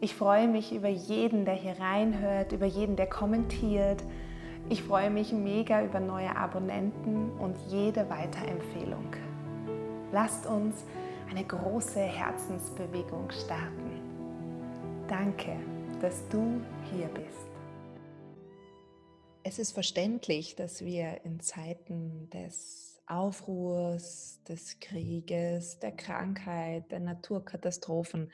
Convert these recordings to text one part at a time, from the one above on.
Ich freue mich über jeden, der hier reinhört, über jeden, der kommentiert. Ich freue mich mega über neue Abonnenten und jede Weiterempfehlung. Lasst uns eine große Herzensbewegung starten. Danke, dass du hier bist. Es ist verständlich, dass wir in Zeiten des Aufruhrs, des Krieges, der Krankheit, der Naturkatastrophen.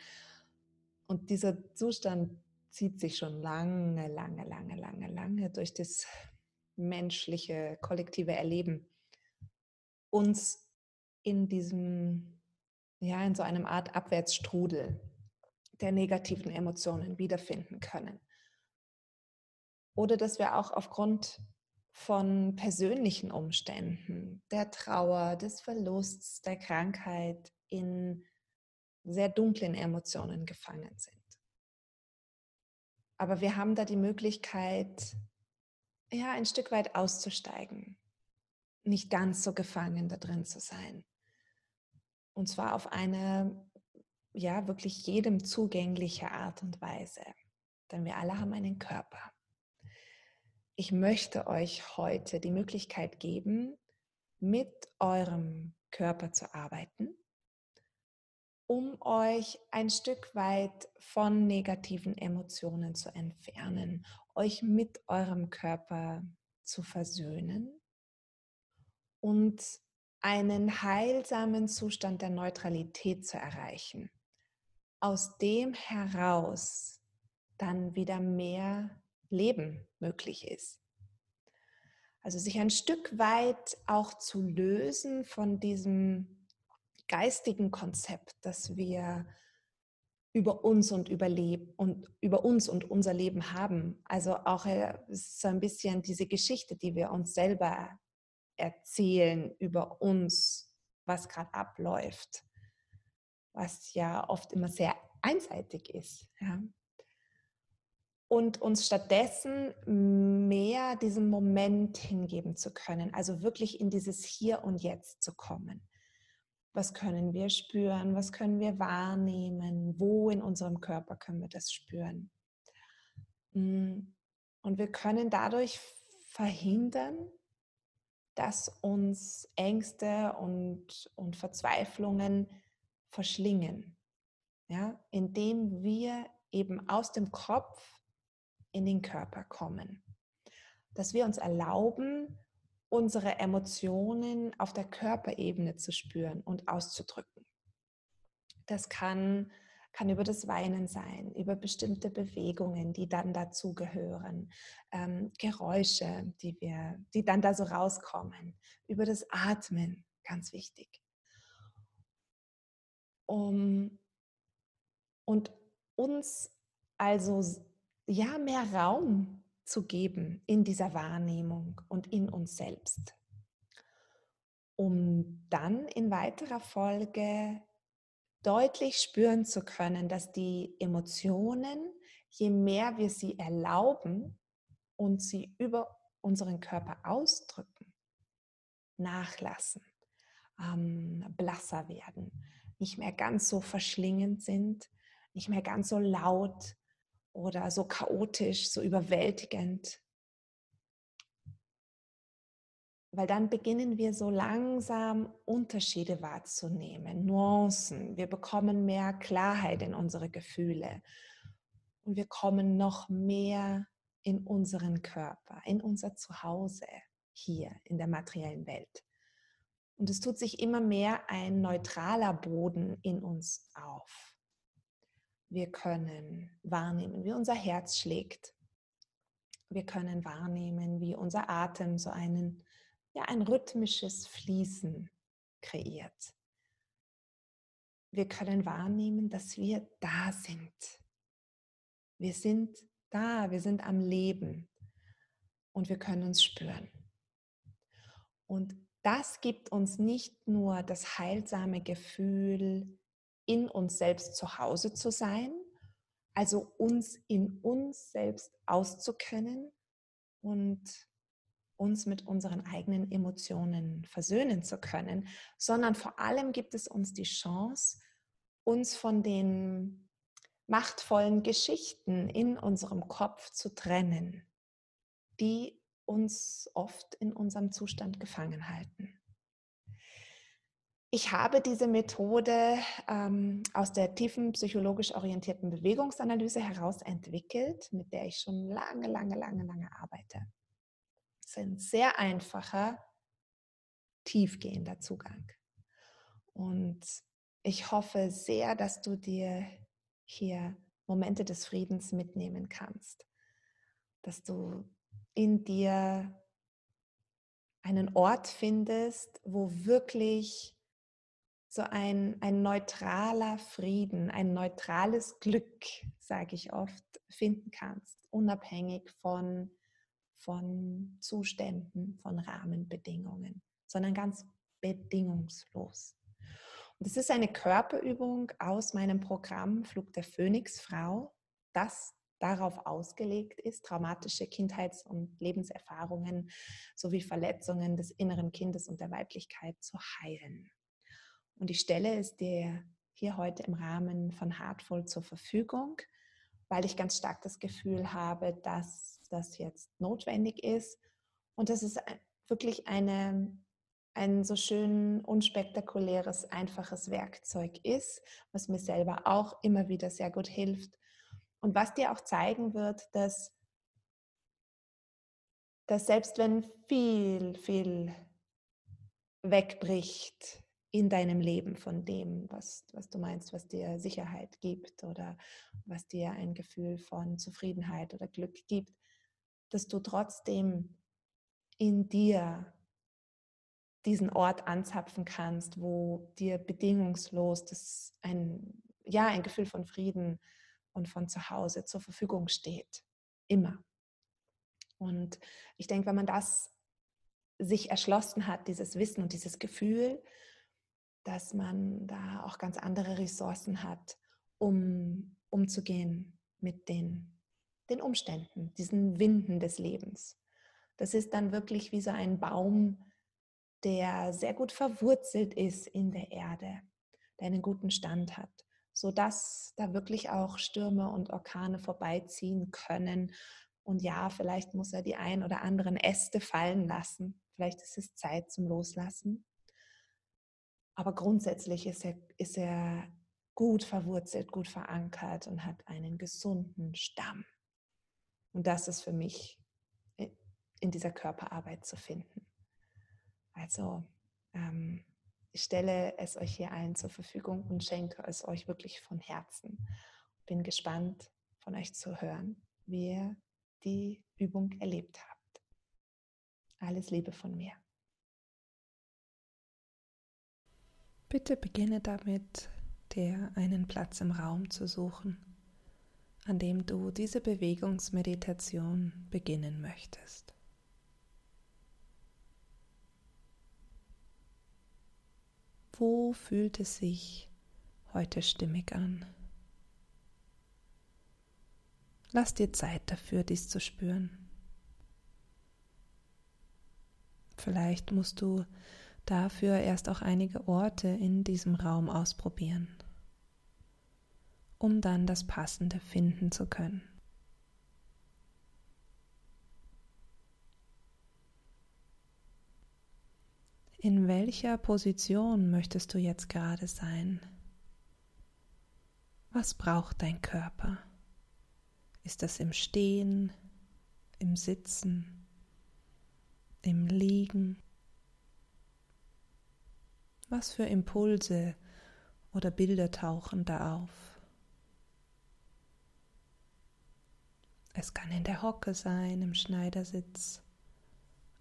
Und dieser Zustand zieht sich schon lange, lange, lange, lange, lange durch das menschliche, kollektive Erleben. Uns in diesem, ja, in so einem Art Abwärtsstrudel der negativen Emotionen wiederfinden können. Oder dass wir auch aufgrund von persönlichen Umständen, der Trauer, des Verlusts, der Krankheit in sehr dunklen Emotionen gefangen sind. Aber wir haben da die Möglichkeit, ja, ein Stück weit auszusteigen, nicht ganz so gefangen da drin zu sein. Und zwar auf eine, ja, wirklich jedem zugängliche Art und Weise. Denn wir alle haben einen Körper ich möchte euch heute die Möglichkeit geben, mit eurem Körper zu arbeiten, um euch ein Stück weit von negativen Emotionen zu entfernen, euch mit eurem Körper zu versöhnen und einen heilsamen Zustand der Neutralität zu erreichen, aus dem heraus dann wieder mehr Leben möglich ist. Also sich ein Stück weit auch zu lösen von diesem geistigen Konzept, dass wir über uns und über, und über uns und unser Leben haben. Also auch äh, so ein bisschen diese Geschichte, die wir uns selber erzählen über uns, was gerade abläuft, was ja oft immer sehr einseitig ist. Ja und uns stattdessen mehr diesem Moment hingeben zu können, also wirklich in dieses Hier und Jetzt zu kommen. Was können wir spüren? Was können wir wahrnehmen? Wo in unserem Körper können wir das spüren? Mm, und wir können dadurch verhindern, dass uns Ängste und, und Verzweiflungen verschlingen, ja? indem wir eben aus dem Kopf in den Körper kommen. Dass wir uns erlauben, unsere Emotionen auf der Körperebene zu spüren und auszudrücken. Das kann, kann über das Weinen sein, über bestimmte Bewegungen, die dann dazugehören, ähm, Geräusche, die, wir, die dann da so rauskommen, über das Atmen, ganz wichtig. Um, und uns also ja mehr Raum zu geben in dieser Wahrnehmung und in uns selbst, um dann in weiterer Folge deutlich spüren zu können, dass die Emotionen, je mehr wir sie erlauben und sie über unseren Körper ausdrücken, nachlassen, ähm, blasser werden, nicht mehr ganz so verschlingend sind, nicht mehr ganz so laut, oder so chaotisch, so überwältigend. Weil dann beginnen wir so langsam Unterschiede wahrzunehmen, Nuancen. Wir bekommen mehr Klarheit in unsere Gefühle und wir kommen noch mehr in unseren Körper, in unser Zuhause hier in der materiellen Welt. Und es tut sich immer mehr ein neutraler Boden in uns auf. Wir können wahrnehmen, wie unser Herz schlägt. Wir können wahrnehmen, wie unser Atem so einen, ja, ein rhythmisches Fließen kreiert. wir können wahrnehmen, dass wir da sind. Wir sind da, wir sind am Leben und wir können uns spüren. Und das gibt uns nicht nur das heilsame Gefühl, in uns selbst zu Hause zu sein, also uns in uns selbst auszukennen und uns mit unseren eigenen Emotionen versöhnen zu können, sondern vor allem gibt es uns die Chance, uns von den machtvollen Geschichten in unserem Kopf zu trennen, die uns oft in unserem Zustand gefangen halten. Ich habe diese Methode ähm, aus der tiefen psychologisch orientierten Bewegungsanalyse heraus entwickelt, mit der ich schon lange, lange, lange, lange arbeite. Es ist ein sehr einfacher, tiefgehender Zugang. Und ich hoffe sehr, dass du dir hier Momente des Friedens mitnehmen kannst, dass du in dir einen Ort findest, wo wirklich so ein, ein neutraler Frieden, ein neutrales Glück, sage ich oft, finden kannst, unabhängig von, von Zuständen, von Rahmenbedingungen, sondern ganz bedingungslos. Und es ist eine Körperübung aus meinem Programm Flug der Phönixfrau, das darauf ausgelegt ist, traumatische Kindheits- und Lebenserfahrungen sowie Verletzungen des inneren Kindes und der Weiblichkeit zu heilen. Und ich stelle es dir hier heute im Rahmen von Heartful zur Verfügung, weil ich ganz stark das Gefühl habe, dass das jetzt notwendig ist. Und dass es wirklich eine, ein so schön unspektakuläres, einfaches Werkzeug ist, was mir selber auch immer wieder sehr gut hilft, und was dir auch zeigen wird, dass, dass selbst wenn viel, viel wegbricht in deinem Leben von dem, was, was du meinst, was dir Sicherheit gibt oder was dir ein Gefühl von Zufriedenheit oder Glück gibt, dass du trotzdem in dir diesen Ort anzapfen kannst, wo dir bedingungslos das ein, ja, ein Gefühl von Frieden und von zu Hause zur Verfügung steht. Immer. Und ich denke, wenn man das sich erschlossen hat, dieses Wissen und dieses Gefühl, dass man da auch ganz andere Ressourcen hat, um umzugehen mit den, den Umständen, diesen Winden des Lebens. Das ist dann wirklich wie so ein Baum, der sehr gut verwurzelt ist in der Erde, der einen guten Stand hat sodass da wirklich auch Stürme und Orkane vorbeiziehen können. Und ja, vielleicht muss er die ein oder anderen Äste fallen lassen. Vielleicht ist es Zeit zum Loslassen. Aber grundsätzlich ist er, ist er gut verwurzelt, gut verankert und hat einen gesunden Stamm. Und das ist für mich in dieser Körperarbeit zu finden. Also ähm, ich stelle es euch hier allen zur Verfügung und schenke es euch wirklich von Herzen. Bin gespannt von euch zu hören, wie ihr die Übung erlebt habt. Alles Liebe von mir. Bitte beginne damit, dir einen Platz im Raum zu suchen, an dem du diese Bewegungsmeditation beginnen möchtest. Wo fühlt es sich heute stimmig an? Lass dir Zeit dafür, dies zu spüren. Vielleicht musst du dafür erst auch einige Orte in diesem Raum ausprobieren, um dann das Passende finden zu können. In welcher Position möchtest du jetzt gerade sein? Was braucht dein Körper? Ist das im Stehen, im Sitzen, im Liegen? Was für Impulse oder Bilder tauchen da auf? Es kann in der Hocke sein, im Schneidersitz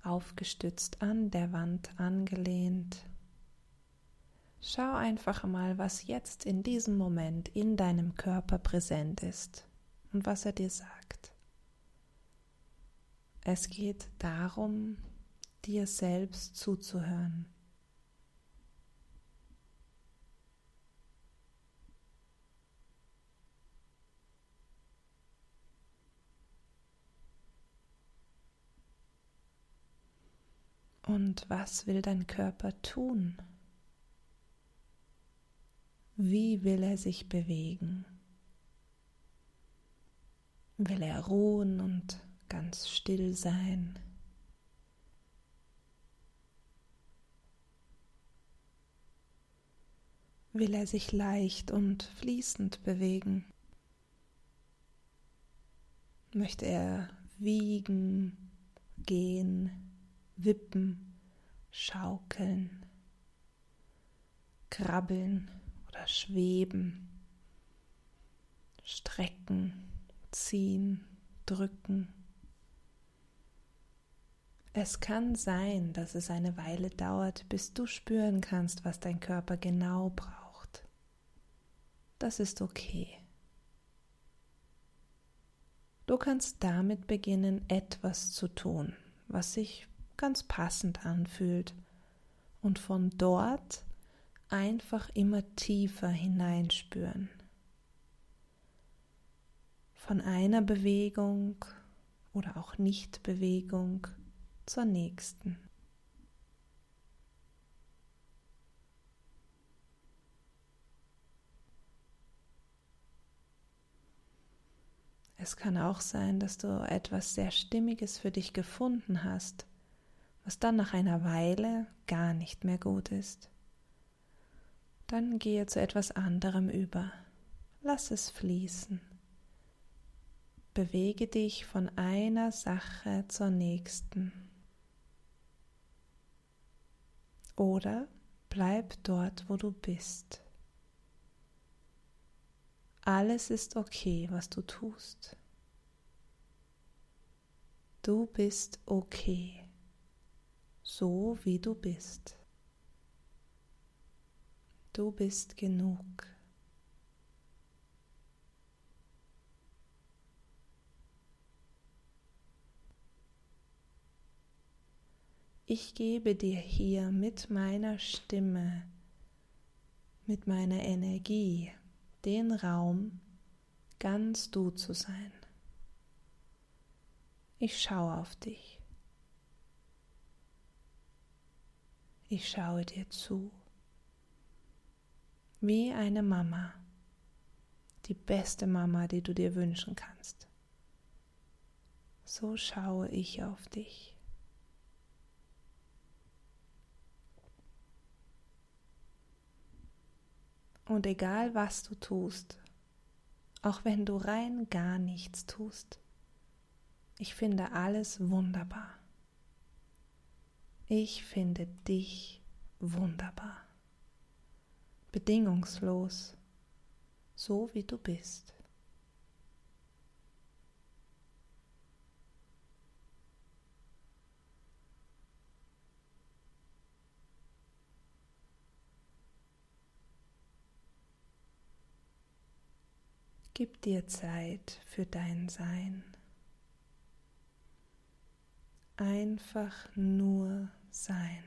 aufgestützt an der Wand angelehnt, Schau einfach mal, was jetzt in diesem Moment in deinem Körper präsent ist und was er dir sagt. Es geht darum, dir selbst zuzuhören. Und was will dein Körper tun? Wie will er sich bewegen? Will er ruhen und ganz still sein? Will er sich leicht und fließend bewegen? Möchte er wiegen, gehen, wippen, schaukeln, krabbeln oder schweben, strecken, ziehen, drücken. Es kann sein, dass es eine Weile dauert, bis du spüren kannst, was dein Körper genau braucht. Das ist okay. Du kannst damit beginnen, etwas zu tun, was sich ganz passend anfühlt und von dort einfach immer tiefer hineinspüren. Von einer Bewegung oder auch Nichtbewegung zur nächsten. Es kann auch sein, dass du etwas sehr Stimmiges für dich gefunden hast was dann nach einer Weile gar nicht mehr gut ist. Dann gehe zu etwas anderem über. Lass es fließen. Bewege dich von einer Sache zur nächsten. Oder bleib dort, wo du bist. Alles ist okay, was du tust. Du bist okay so wie du bist. Du bist genug. Ich gebe dir hier mit meiner Stimme, mit meiner Energie den Raum, ganz du zu sein. Ich schaue auf dich. Ich schaue dir zu. Wie eine Mama, die beste Mama, die du dir wünschen kannst. So schaue ich auf dich. Und egal was du tust, auch wenn du rein gar nichts tust, ich finde alles wunderbar. Ich finde dich wunderbar, bedingungslos, so wie du bist. Gib dir Zeit für dein Sein. Einfach nur sein.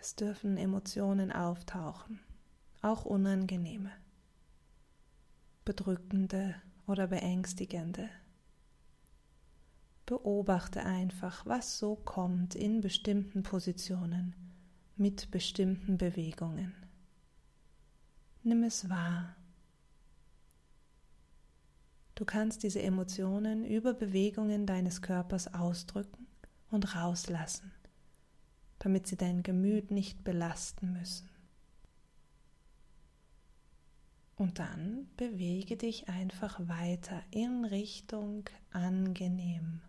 Es dürfen Emotionen auftauchen, auch unangenehme, bedrückende oder beängstigende. Beobachte einfach, was so kommt in bestimmten Positionen mit bestimmten Bewegungen. Nimm es wahr. Du kannst diese Emotionen über Bewegungen deines Körpers ausdrücken und rauslassen, damit sie dein Gemüt nicht belasten müssen. Und dann bewege dich einfach weiter in Richtung angenehm,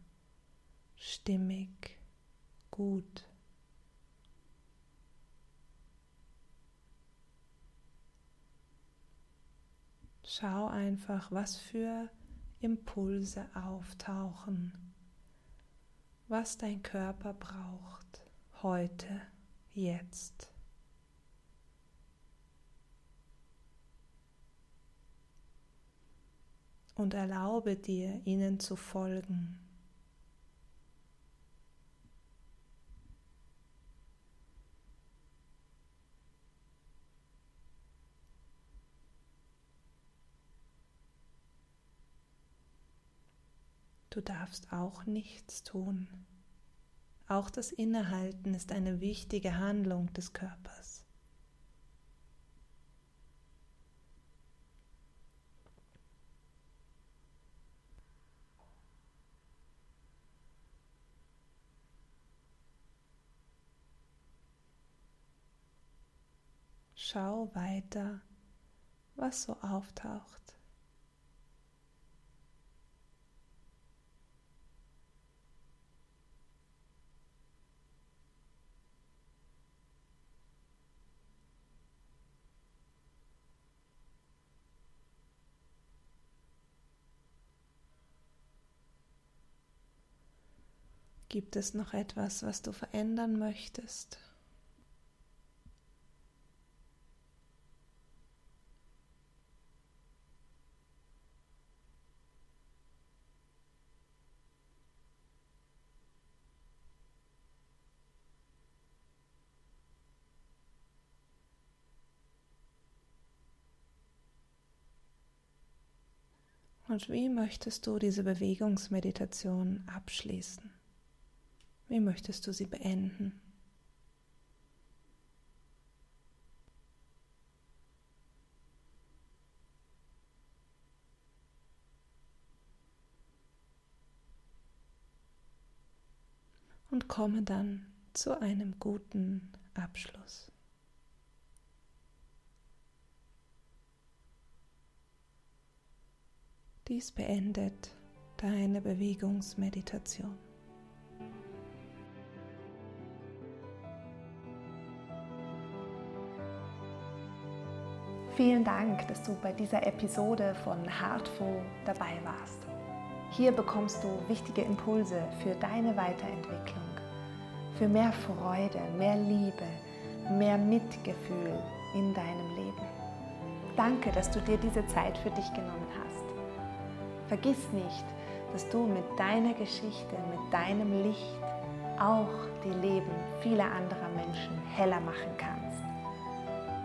stimmig, gut. Schau einfach, was für Impulse auftauchen, was dein Körper braucht heute, jetzt. Und erlaube dir, ihnen zu folgen. Du darfst auch nichts tun. Auch das Innehalten ist eine wichtige Handlung des Körpers. Schau weiter, was so auftaucht. Gibt es noch etwas, was du verändern möchtest? Und wie möchtest du diese Bewegungsmeditation abschließen? Wie möchtest du sie beenden? Und komme dann zu einem guten Abschluss. Dies beendet deine Bewegungsmeditation. Vielen Dank, dass du bei dieser Episode von Heartful dabei warst. Hier bekommst du wichtige Impulse für deine Weiterentwicklung, für mehr Freude, mehr Liebe, mehr Mitgefühl in deinem Leben. Danke, dass du dir diese Zeit für dich genommen hast. Vergiss nicht, dass du mit deiner Geschichte, mit deinem Licht auch die Leben vieler anderer Menschen heller machen kannst.